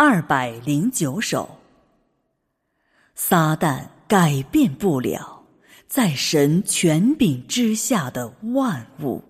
二百零九首。撒旦改变不了在神权柄之下的万物。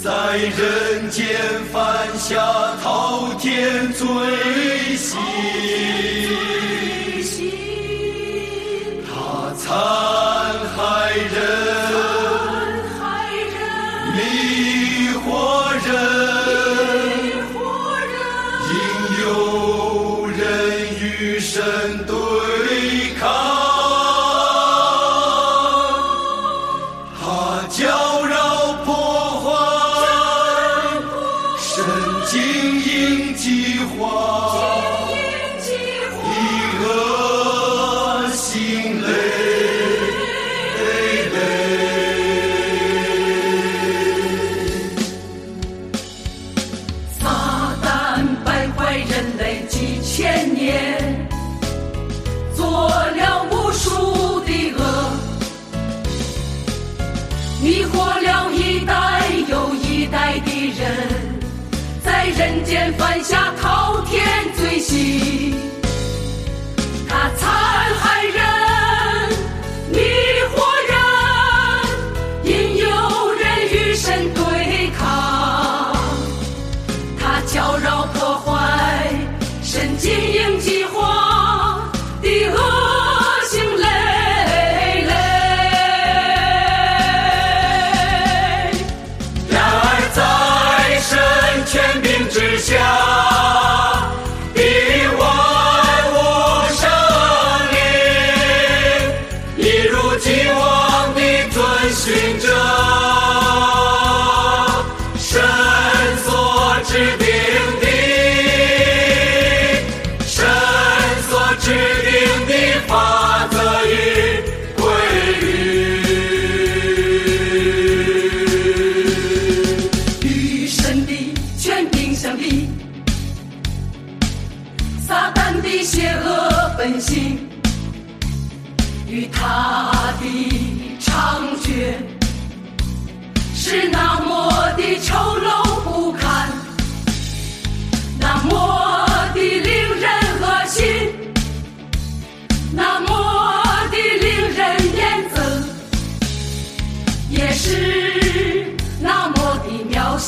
在人间犯下滔天罪行，他残害人。应有人与神对。精英计划犯下滔天罪行，他残害人、迷惑人、引诱人与神对抗，他搅扰破坏、神经营计划。下的万物生灵一如既往地遵循着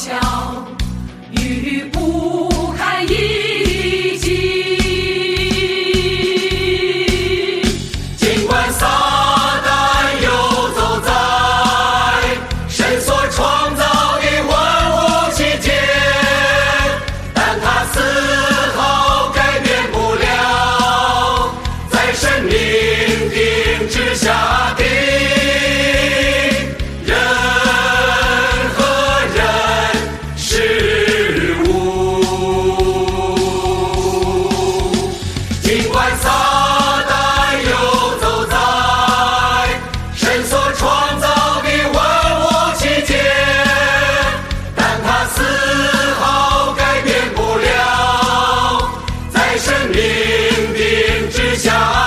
笑与不兵兵之下。